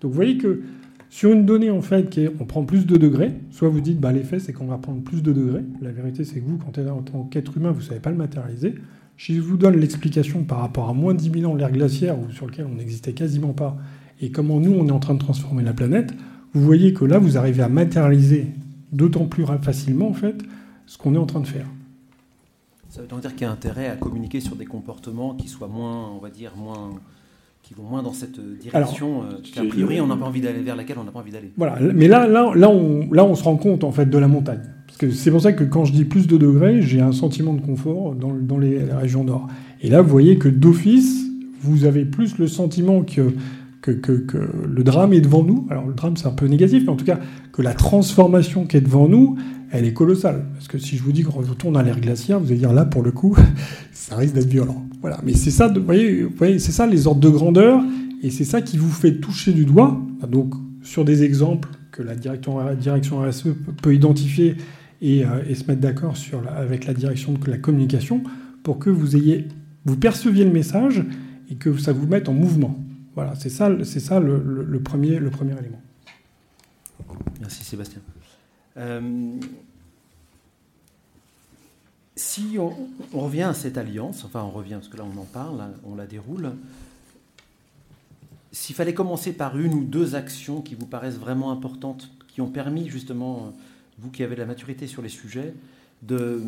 Speaker 3: Donc vous voyez que sur une donnée, en fait, qui est, on prend plus de degrés, soit vous dites, bah, l'effet, c'est qu'on va prendre plus de degrés. La vérité, c'est que vous, quand en tant qu'être humain, vous ne savez pas le matérialiser. Si je vous donne l'explication par rapport à moins de 10 000 ans, l'ère glaciaire, sur lequel on n'existait quasiment pas, et comment nous, on est en train de transformer la planète, vous voyez que là, vous arrivez à matérialiser d'autant plus facilement, en fait, ce qu'on est en train de faire.
Speaker 1: Ça veut donc dire qu'il y a intérêt à communiquer sur des comportements qui soient moins, on va dire, moins qui vont moins dans cette direction euh, qu'a priori on n'a pas envie d'aller vers laquelle on n'a pas envie d'aller.
Speaker 3: Voilà, mais là, là, là, on, là, on se rend compte en fait de la montagne. Parce que c'est pour ça que quand je dis plus de degrés, j'ai un sentiment de confort dans, dans les, régions nord. Et là, vous voyez que d'office, vous avez plus le sentiment que, que, le drame est devant nous. Alors le drame, c'est un peu négatif, mais en tout cas, que la transformation qui est devant nous, elle est colossale. Parce que si je vous dis qu'on retourne à l'ère glaciaire, vous allez dire là, pour le coup, ça risque d'être violent. Voilà. Mais c'est ça, vous voyez, c'est ça les ordres de grandeur, et c'est ça qui vous fait toucher du doigt. Donc, sur des exemples que la direction, RSE peut identifier et, euh, et se mettre d'accord avec la direction de la communication pour que vous ayez, vous perceviez le message et que ça vous mette en mouvement. Voilà, c'est ça, c'est ça le, premier, le premier élément.
Speaker 1: Merci Sébastien. Euh, si on, revient à cette alliance, enfin on revient parce que là on en parle, on la déroule, s'il fallait commencer par une ou deux actions qui vous paraissent vraiment importantes, qui ont permis justement, vous qui avez de la maturité sur les sujets, de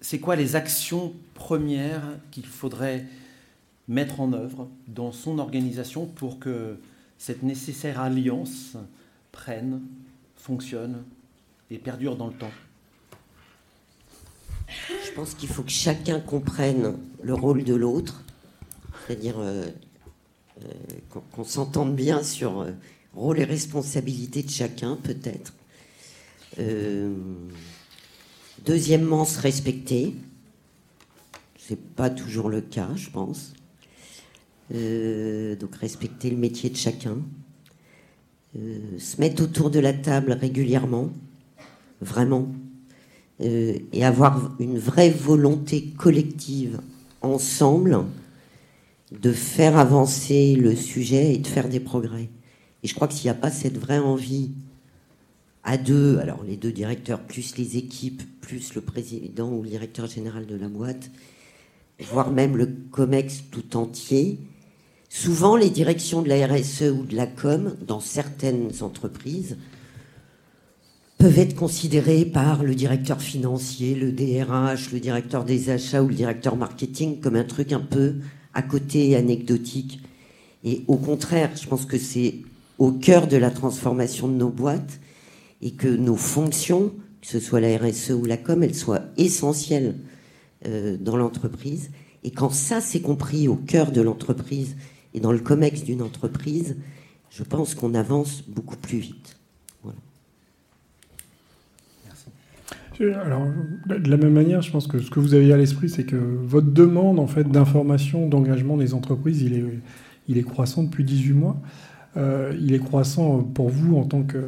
Speaker 1: c'est quoi les actions premières qu'il faudrait mettre en œuvre dans son organisation pour que cette nécessaire alliance prenne, fonctionne et perdure dans le temps
Speaker 2: Je pense qu'il faut que chacun comprenne le rôle de l'autre, c'est-à-dire euh, euh, qu'on s'entende bien sur euh, rôle et responsabilité de chacun, peut-être. deuxièmement, se respecter. C'est pas toujours le cas, je pense. Donc respecter le métier de chacun. se mettre autour de la table régulièrement vraiment, euh, et avoir une vraie volonté collective ensemble de faire avancer le sujet et de faire des progrès. Et je crois que s'il n'y a pas cette vraie envie à deux, alors les deux directeurs, plus les équipes, plus le président ou le directeur général de la boîte, voire même le COMEX tout entier, souvent les directions de la RSE ou de la com, dans certaines entreprises, peuvent être considérés par le directeur financier, le DRH, le directeur des achats ou le directeur marketing comme un truc un peu à côté anecdotique. Et au contraire, je pense que c'est au cœur de la transformation de nos boîtes et que nos fonctions, que ce soit la RSE ou la com, elles soient essentielles euh, dans l'entreprise. Et quand ça c'est compris au cœur de l'entreprise et dans le COMEX d'une entreprise, je pense qu'on avance beaucoup plus vite.
Speaker 3: Alors, de la même manière, je pense que ce que vous avez à l'esprit, c'est que votre demande en fait d'information, d'engagement des entreprises, il est, il est croissant depuis 18 mois. Euh, il est croissant pour vous en tant que,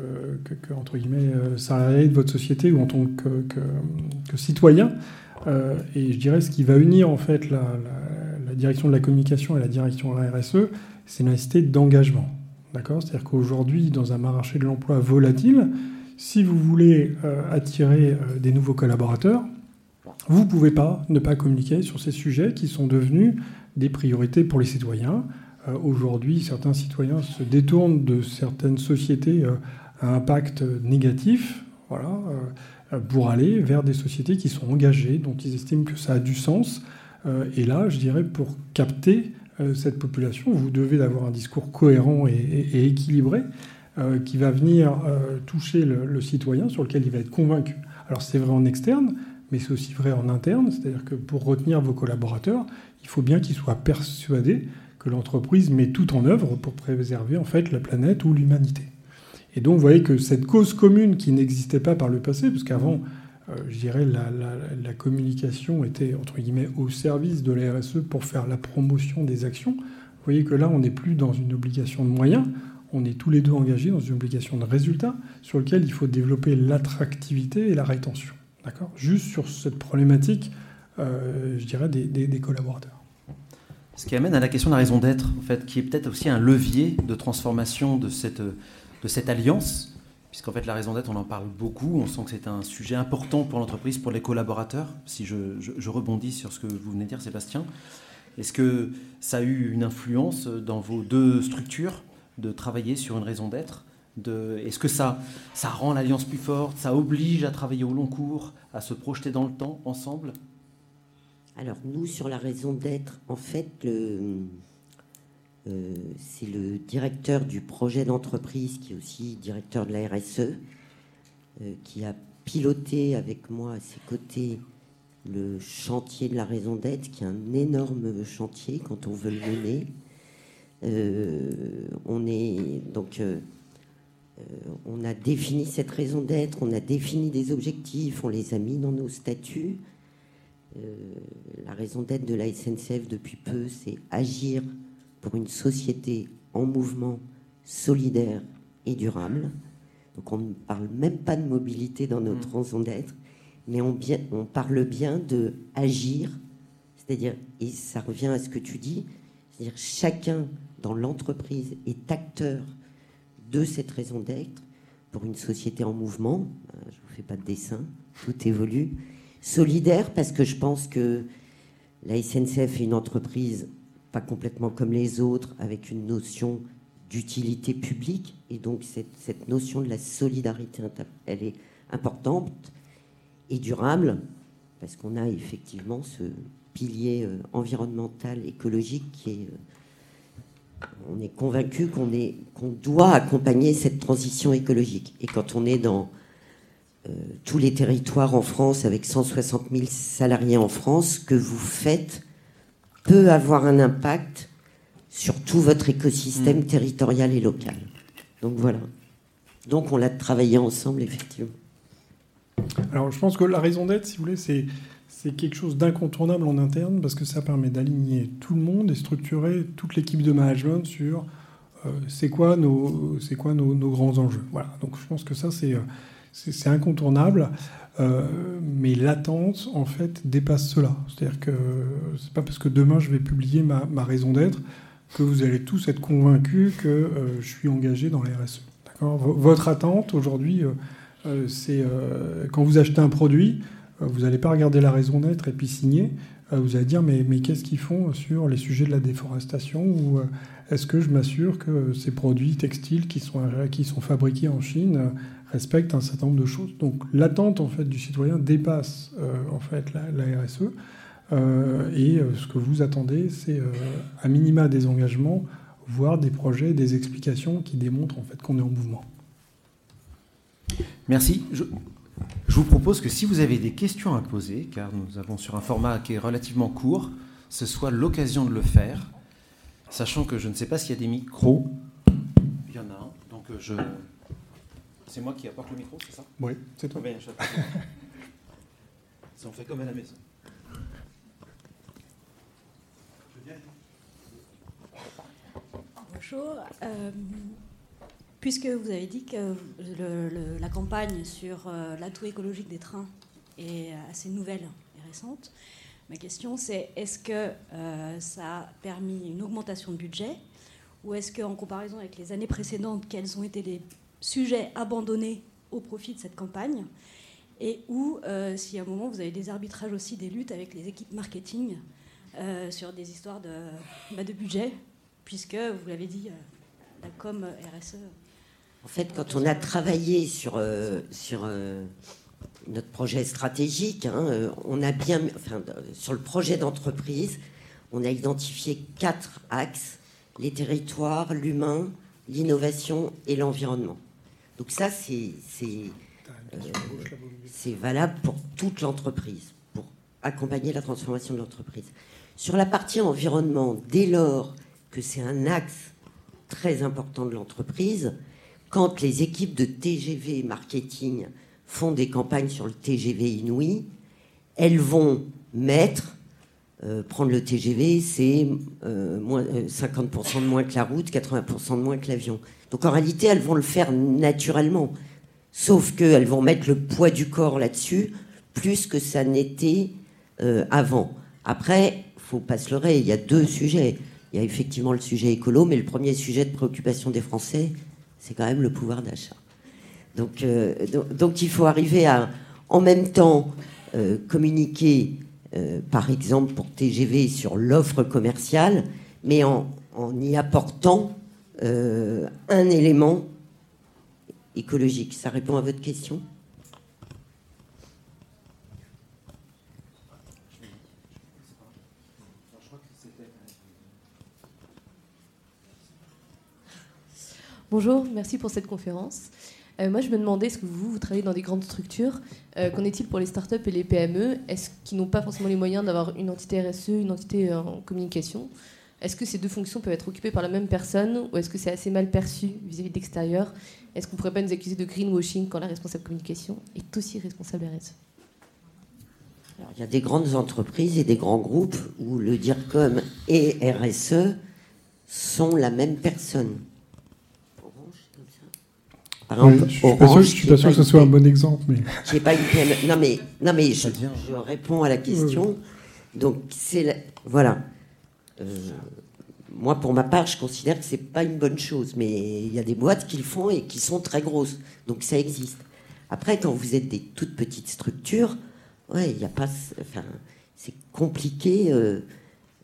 Speaker 3: entre guillemets euh, salarié de votre société ou en tant que, citoyen. Euh, et je dirais ce qui va unir en fait la, direction de la communication et la direction RSE, c'est une nécessité d'engagement. D'accord? C'est-à-dire qu'aujourd'hui, dans un marché de l'emploi volatile, si vous voulez euh, attirer euh, des nouveaux collaborateurs, vous ne pouvez pas ne pas communiquer sur ces sujets qui sont devenus des priorités pour les citoyens. Euh, aujourd'hui, certains citoyens se détournent de certaines sociétés à impact négatif voilà, pour aller vers des sociétés qui sont engagées, dont ils estiment que ça a du sens. Et là, je dirais, pour capter cette population, vous devez avoir un discours cohérent et équilibré. Euh, qui va venir euh, toucher le, citoyen, sur lequel il va être convaincu. Alors c'est vrai en externe, mais c'est aussi vrai en interne, c'est-à-dire que pour retenir vos collaborateurs, il faut bien qu'ils soient persuadés que l'entreprise met tout en œuvre pour préserver en fait la planète ou l'humanité. Et donc vous voyez que cette cause commune qui n'existait pas par le passé, parce qu'avant, euh, je dirais, la, la, communication était entre guillemets au service de la RSE pour faire la promotion des actions. Vous voyez que là, on n'est plus dans une obligation de moyens, on est tous les deux engagés dans une obligation de résultat sur lequel il faut développer l'attractivité et la rétention. D'accord? Juste sur cette problématique, euh, je dirais, des, collaborateurs.
Speaker 1: Ce qui amène à la question de la raison d'être, en fait, qui est peut-être aussi un levier de transformation de cette alliance, puisqu'en fait, la raison d'être, on en parle beaucoup, on sent que c'est un sujet important pour l'entreprise, pour les collaborateurs, si je, je rebondis sur ce que vous venez de dire, Sébastien. Est-ce que ça a eu une influence dans vos deux structures de travailler sur une raison d'être Est-ce que ça, ça rend l'alliance plus forte Ça oblige à travailler au long cours, à se projeter dans le temps ensemble?
Speaker 2: Alors nous, sur la raison d'être, en fait, euh, c'est le directeur du projet d'entreprise, qui est aussi directeur de la RSE, euh, qui a piloté avec moi à ses côtés le chantier de la raison d'être, qui est un énorme chantier quand on veut le mener. Euh, on est donc on a défini cette raison d'être, on a défini des objectifs, on les a mis dans nos statuts. la raison d'être de la SNCF depuis peu, c'est agir pour une société en mouvement solidaire et durable. Donc on ne parle même pas de mobilité dans notre mmh. raison d'être, mais on, on, parle bien de agir, c'est-à-dire, et ça revient à ce que tu dis, c'est-à-dire chacun dans l'entreprise est acteur de cette raison d'être pour une société en mouvement. Euh, je ne vous fais pas de dessin, tout évolue. Solidaire parce que je pense que la SNCF est une entreprise complètement comme les autres, avec une notion d'utilité publique. Et donc cette, notion de la solidarité, elle est importante et durable, parce qu'on a effectivement ce pilier euh, environnemental, écologique qui est euh, on est convaincu qu'on qu'on doit accompagner cette transition écologique. Et quand on est dans euh, tous les territoires en France, avec 160 000 salariés en France, ce que vous faites peut avoir un impact sur tout votre écosystème mm. territorial et local. Donc voilà. Donc on l'a travaillé ensemble, effectivement.
Speaker 3: Alors je pense que la raison d'être, si vous voulez, c'est c'est quelque chose d'incontournable en interne parce que ça permet d'aligner tout le monde et structurer toute l'équipe de management sur euh, c'est quoi, nos, c'est quoi nos, grands enjeux. Voilà. Donc je pense que ça, c'est, euh, c'est, incontournable. Euh, mais l'attente, en fait, dépasse cela. C'est-à-dire que c'est pas parce que demain je vais publier ma, raison d'être que vous allez tous être convaincus que je suis engagé dans la RSE. Votre attente aujourd'hui, c'est quand vous achetez un produit, euh, vous n'allez pas regarder la raison d'être et puis signer. Euh, vous allez dire, mais, mais qu'est-ce qu'ils font sur les sujets de la déforestation Ou euh, est-ce que je m'assure que ces produits textiles qui sont, qui sont fabriqués en Chine respectent un certain nombre de choses Donc l'attente en fait, du citoyen dépasse en fait, la, RSE. et ce que vous attendez, c'est à minima des engagements, voire des projets, des explications qui démontrent en fait, qu'on est en mouvement.
Speaker 1: Merci. Je... Je vous propose que si vous avez des questions à poser, car nous avons sur un format qui est relativement court, ce soit l'occasion de le faire, sachant que je ne sais pas s'il y a des micros. Il y en a un, donc euh, je... C'est moi qui apporte le micro, c'est ça
Speaker 3: Oui, c'est toi.
Speaker 1: Bien, ça, on fait comme à la maison.
Speaker 4: Bonjour. Euh, Puisque vous avez dit que la campagne sur euh, l'atout écologique des trains est assez nouvelle et récente, Ma question, c'est est-ce que ça a permis une augmentation de budget ou est-ce qu'en comparaison avec les années précédentes, quels ont été les sujets abandonnés au profit de cette campagne et où, si à un moment vous avez des arbitrages aussi, des luttes avec les équipes marketing sur des histoires de, bah, de budget, puisque, vous l'avez dit, la com RSE
Speaker 2: en fait, quand on a travaillé sur, euh, euh, notre projet stratégique, hein, euh, on a bien, enfin, sur le projet d'entreprise, on a identifié quatre axes les territoires, l'humain, l'innovation et l'environnement. Donc ça, c'est c'est valable pour toute l'entreprise, pour accompagner la transformation de l'entreprise. Sur la partie environnement, dès lors que c'est un axe très important de l'entreprise, quand les équipes de TGV marketing font des campagnes sur le TGV inouï, elles vont mettre, euh, prendre le TGV, c'est 50% euh, euh, de moins que la route, 80% de moins que l'avion. Donc en réalité, elles vont le faire naturellement. Sauf qu'elles vont mettre le poids du corps là-dessus, plus que ça n'était avant. Après, faut pas se leurrer, il y a deux sujets. Il y a effectivement le sujet écolo, mais le premier sujet de préoccupation des Français, c'est quand même le pouvoir d'achat. Donc, donc, il faut arriver à, en même temps, communiquer, euh, par exemple, pour TGV sur l'offre commerciale, mais en, en y apportant un élément écologique. Ça répond à votre question?
Speaker 5: Bonjour, merci pour cette conférence. Euh, moi, je me demandais, est-ce que vous, vous travaillez dans des grandes structures euh, Qu'en est-il pour les startups et les PME? Est-ce qu'ils n'ont pas forcément les moyens d'avoir une entité RSE, une entité euh, en communication? Est-ce que ces deux fonctions peuvent être occupées par la même personne ou est-ce que c'est assez mal perçu vis-à-vis de l'extérieur? Est-ce qu'on ne pourrait pas nous accuser de greenwashing quand la responsable communication est aussi responsable RSE
Speaker 2: il y a des grandes entreprises et des grands groupes où le DIRCOM et RSE sont la même personne
Speaker 3: je suis pas sûr, que ce soit un bon exemple.
Speaker 2: Mais... Pas une Non, mais, non, mais je, réponds à la question. Donc, c'est. Voilà. Euh, moi, pour ma part, je considère que c'est pas une bonne chose. Mais il y a des boîtes qui le font et qui sont très grosses. Donc, ça existe. Après, quand vous êtes des toutes petites structures, ouais, il n'y a pas. Enfin, c'est compliqué. Euh,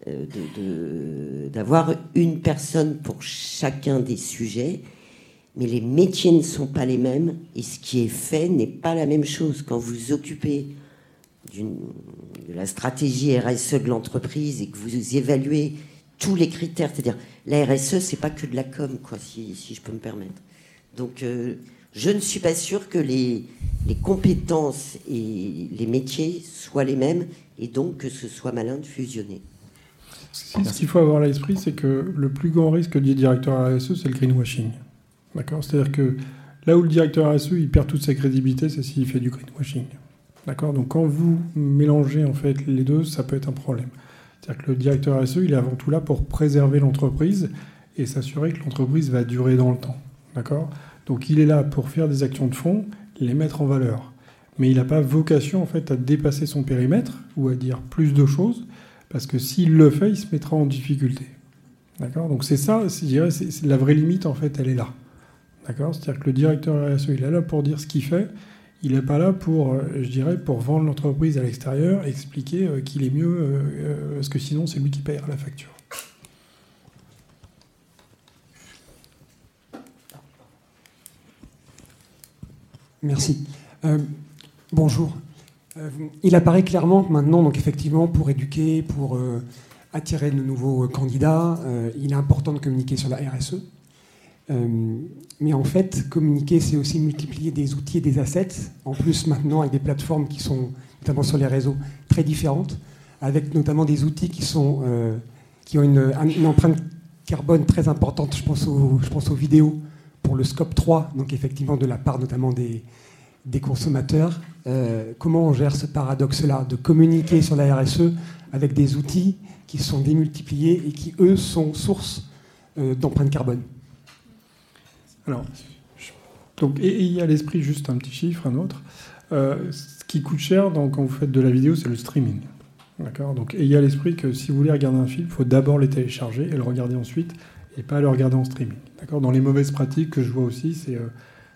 Speaker 2: euh, d'avoir une personne pour chacun des sujets mais les métiers ne sont pas les mêmes et ce qui est fait n'est pas la même chose. Quand vous occupez de la stratégie RSE de l'entreprise et que vous évaluez tous les critères, c'est-à-dire la RSE, c'est pas que de la com, quoi, si, je peux me permettre. Donc, euh, je ne suis pas sûr que les, les compétences et les métiers soient les mêmes et donc que ce soit malin de fusionner.
Speaker 3: Ce qu'il faut avoir à l'esprit, c'est que le plus grand risque du directeur RSE, c'est le greenwashing. D'accord C'est-à-dire que là où le directeur RSE il perd toute sa crédibilité, c'est s'il fait du greenwashing. D'accord Donc quand vous mélangez en fait les deux, ça peut être un problème. C'est-à-dire que le directeur RSE, il est avant tout là pour préserver l'entreprise et s'assurer que l'entreprise va durer dans le temps. D'accord Donc il est là pour faire des actions de fond, les mettre en valeur. Mais il n'a pas vocation en fait à dépasser son périmètre ou à dire plus de choses, parce que s'il le fait, il se mettra en difficulté. D'accord Donc c'est ça, je dirais, c'est la vraie limite en fait, elle est là. D'accord C'est-à-dire que le directeur RSE, il est là pour dire ce qu'il fait. Il n'est pas là pour, euh, je dirais, pour vendre l'entreprise à l'extérieur, expliquer euh, qu'il est mieux, euh, parce que sinon c'est lui qui paiera la facture.
Speaker 6: Merci. bonjour. il apparaît clairement que maintenant, donc effectivement, pour éduquer, pour attirer de nouveaux candidats, il est important de communiquer sur la RSE. Euh, mais en fait, communiquer, c'est aussi multiplier des outils et des assets, en plus maintenant avec des plateformes qui sont, notamment sur les réseaux, très différentes, avec notamment des outils qui, sont, euh, qui ont une, empreinte carbone très importante. Je pense, aux, vidéos pour le scope 3, donc effectivement de la part notamment des, consommateurs. Euh, comment on gère ce paradoxe-là de communiquer sur la RSE avec des outils qui sont démultipliés et qui, eux, sont source d'empreinte carbone?
Speaker 3: Alors, donc, et il y a à l'esprit juste un petit chiffre, un autre. Euh, ce qui coûte cher donc, quand vous faites de la vidéo, c'est le streaming. D'accord? Donc, ayez à l'esprit que si vous voulez regarder un film, il faut d'abord les télécharger et le regarder ensuite, et pas le regarder en streaming. D'accord? Dans les mauvaises pratiques que je vois aussi, c'est euh,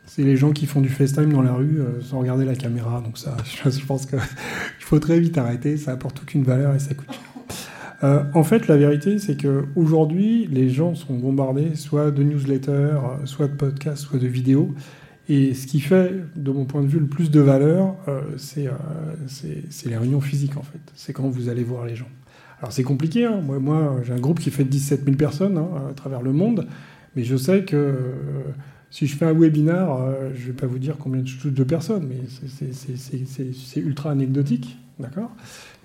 Speaker 3: c'est les gens qui font du FaceTime dans la rue euh, sans regarder la caméra. Donc ça, je pense qu'il faut très vite arrêter. Ça apporte aucune valeur et ça coûte cher. Euh, en fait, la vérité, c'est que aujourd'hui, les gens sont bombardés soit de newsletters, soit de podcasts, soit de vidéos. Et ce qui fait, de mon point de vue, le plus de valeur, euh, c'est les réunions physiques, en fait. C'est quand vous allez voir les gens. Alors c'est compliqué. Hein. Moi, j'ai un groupe qui fait 17 000 personnes hein, à travers le monde. Mais je sais que si je fais un webinar, euh, je ne vais pas vous dire combien de, de personnes, mais c'est ultra anecdotique, d'accord?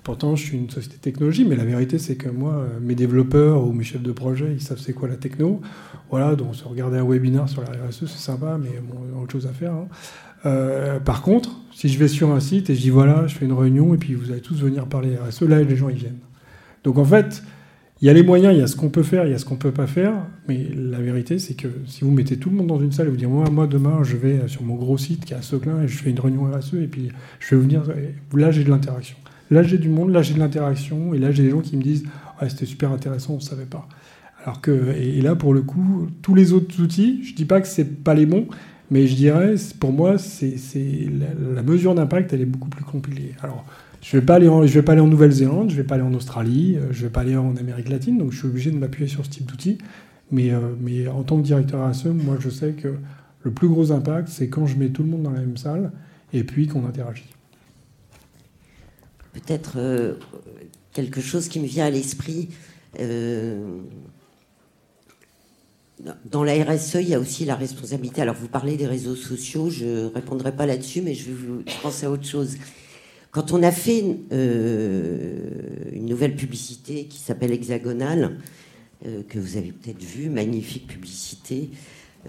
Speaker 3: Pourtant, je suis une société de technologie, mais la vérité, c'est que moi, euh, mes développeurs ou mes chefs de projet, ils savent c'est quoi la techno. Voilà, donc se regarder un webinar sur la RSE, c'est sympa, mais bon, autre chose à faire. Hein. Euh, par contre, si je vais sur un site et je dis voilà, je fais une réunion et puis vous allez tous venir parler RSE, là, les gens, ils viennent. Donc en fait, il y a les moyens, il y a ce qu'on peut faire, il y a ce qu'on ne peut pas faire, mais la vérité, c'est que si vous mettez tout le monde dans une salle et vous dites moi, moi demain, je vais sur mon gros site qui est à Soclin et je fais une réunion RSE et puis je vais venir, là j'ai de l'interaction. Là j'ai du monde, là j'ai de l'interaction et là j'ai des gens qui me disent ah, c'était super intéressant, on ne savait pas. Alors que, et là pour le coup, tous les autres outils, je ne dis pas que ce pas les bons, mais je dirais, pour moi, c'est la, mesure d'impact, elle est beaucoup plus compliquée. Alors, je ne vais, pas aller en, Nouvelle-Zélande, je ne vais pas aller en Australie, euh, je ne vais pas aller en Amérique latine, donc je suis obligé de m'appuyer sur ce type d'outils. Mais, euh, en tant que directeur ASE, moi je sais que le plus gros impact, c'est quand je mets tout le monde dans la même salle et puis qu'on interagit.
Speaker 2: Peut-être euh, quelque chose qui me vient à l'esprit. dans la RSE, il y a aussi la responsabilité. Alors, vous parlez des réseaux sociaux, je ne répondrai pas là-dessus, mais je vous penser à autre chose. Quand on a fait euh, une nouvelle publicité qui s'appelle Hexagonal, euh, que vous avez peut-être vu, magnifique publicité,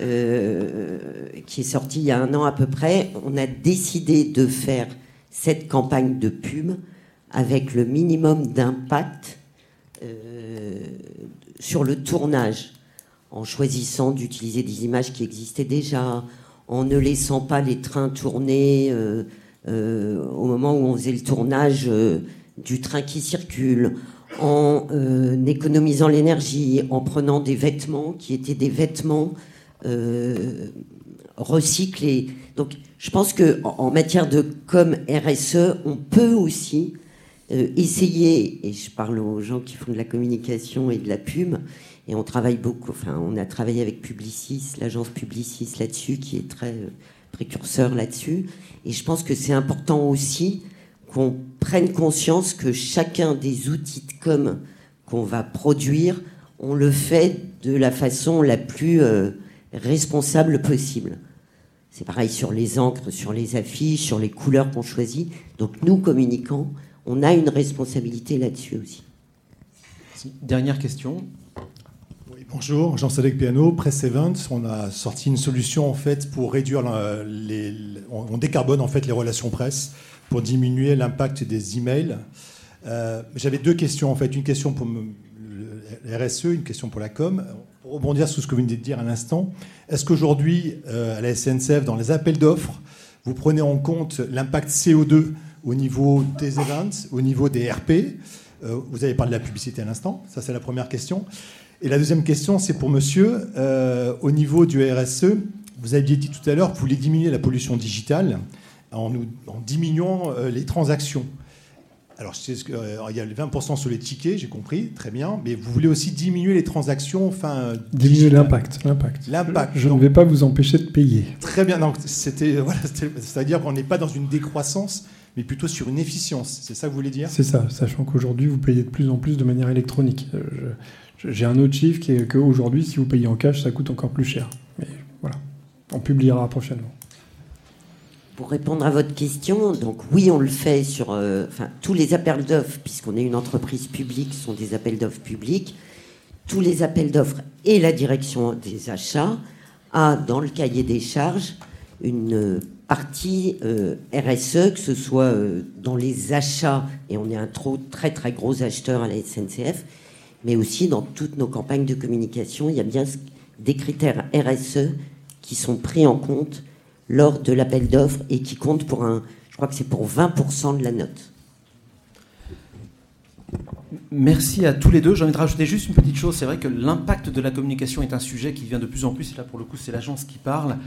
Speaker 2: euh, qui est sortie il y a un an à peu près, on a décidé de faire cette campagne de pub avec le minimum d'impact sur le tournage, en choisissant d'utiliser des images qui existaient déjà, en ne laissant pas les trains tourner euh, au moment où on faisait le tournage euh, du train qui circule, en euh, économisant l'énergie, en prenant des vêtements qui étaient des vêtements recyclés. Donc je pense qu'en matière de com RSE, on peut aussi essayer, et je parle aux gens qui font de la communication et de la pub, et on travaille beaucoup, enfin on a travaillé avec Publicis, l'agence Publicis là-dessus, qui est très précurseur là-dessus. Et je pense que c'est important aussi qu'on prenne conscience que chacun des outils de com qu'on va produire, on le fait de la façon la plus euh, responsable possible. C'est pareil sur les encres, sur les affiches, sur les couleurs qu'on choisit. Donc nous, communicants, on a une responsabilité là-dessus aussi.
Speaker 1: Dernière question.
Speaker 7: Bonjour, Jean-Cédric Piano, Press Event. On a sorti une solution en fait pour réduire les, on décarbone en fait les relations presse pour diminuer l'impact des emails. Euh, J'avais deux questions en fait, une question pour le RSE, une question pour la com. Pour rebondir sur ce que vous venez de dire à l'instant, est-ce qu'aujourd'hui euh, à la SNCF dans les appels d'offres, vous prenez en compte l'impact CO2 au niveau des events, au niveau des RP euh, Vous avez parlé de la publicité à l'instant, ça c'est la première question. Et la deuxième question, c'est pour monsieur. Euh, au niveau du RSE, vous aviez dit tout à l'heure que vous voulez diminuer la pollution digitale en, diminuant les transactions. Alors, euh, il y a les 20% sur les tickets, j'ai compris, très bien, mais vous voulez aussi diminuer les transactions, enfin...
Speaker 3: Diminuer l'impact, l'impact.
Speaker 7: L'impact.
Speaker 3: Je, ne vais pas vous empêcher de payer.
Speaker 7: Très bien, donc c'était, voilà, c'est-à-dire qu'on n'est pas dans une décroissance, mais plutôt sur une efficience. C'est ça que vous voulez dire?
Speaker 3: C'est ça, sachant qu'aujourd'hui, vous payez de plus en plus de manière électronique. Je, j'ai un autre chiffre qui est qu'aujourd'hui, si vous payez en cash, ça coûte encore plus cher. Mais voilà, on publiera prochainement.
Speaker 2: Pour répondre à votre question, donc oui, on le fait sur euh, tous les appels d'offres, puisqu'on est une entreprise publique, sont des appels d'offres publics. Tous les appels d'offres et la direction des achats a dans le cahier des charges une partie euh, RSE, que ce soit euh, dans les achats, et on est un très très gros acheteur à la SNCF, mais aussi dans toutes nos campagnes de communication, il y a bien des critères RSE qui sont pris en compte lors de l'appel d'offres et qui comptent pour un, je crois que c'est pour 20% de la note.
Speaker 1: Merci à tous les deux. J'ai envie de rajouter juste une petite chose. C'est vrai que l'impact de la communication est un sujet qui vient de plus en plus. Et là, pour le coup, c'est l'agence qui parle.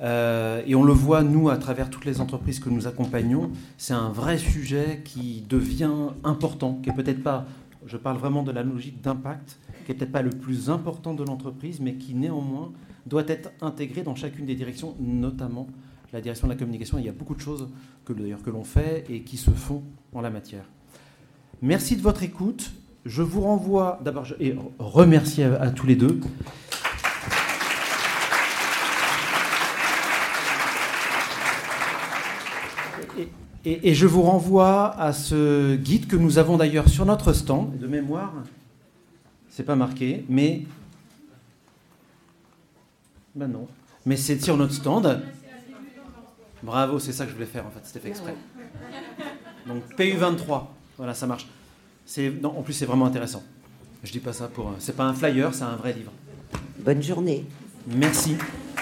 Speaker 1: Euh, et on le voit, nous, à travers toutes les entreprises que nous accompagnons. C'est un vrai sujet qui devient important, qui est peut-être pas, je parle vraiment de la logique d'impact, qui est peut-être pas le plus important de l'entreprise, mais qui néanmoins doit être intégré dans chacune des directions, notamment la direction de la communication. Il y a beaucoup de choses que d'ailleurs que l'on fait et qui se font en la matière. Merci de votre écoute. Je vous renvoie d'abord et remercie à, tous les deux. Et, je vous renvoie à ce guide que nous avons d'ailleurs sur notre stand de mémoire. C'est pas marqué, mais ben non. Mais c'est sur notre stand. Bravo, c'est ça que je voulais faire en fait, c'était fait exprès. Donc PU23, voilà, ça marche. Non, en plus, c'est vraiment intéressant. Je dis pas ça pour. C'est pas un flyer, c'est un vrai livre.
Speaker 2: Bonne journée.
Speaker 1: Merci.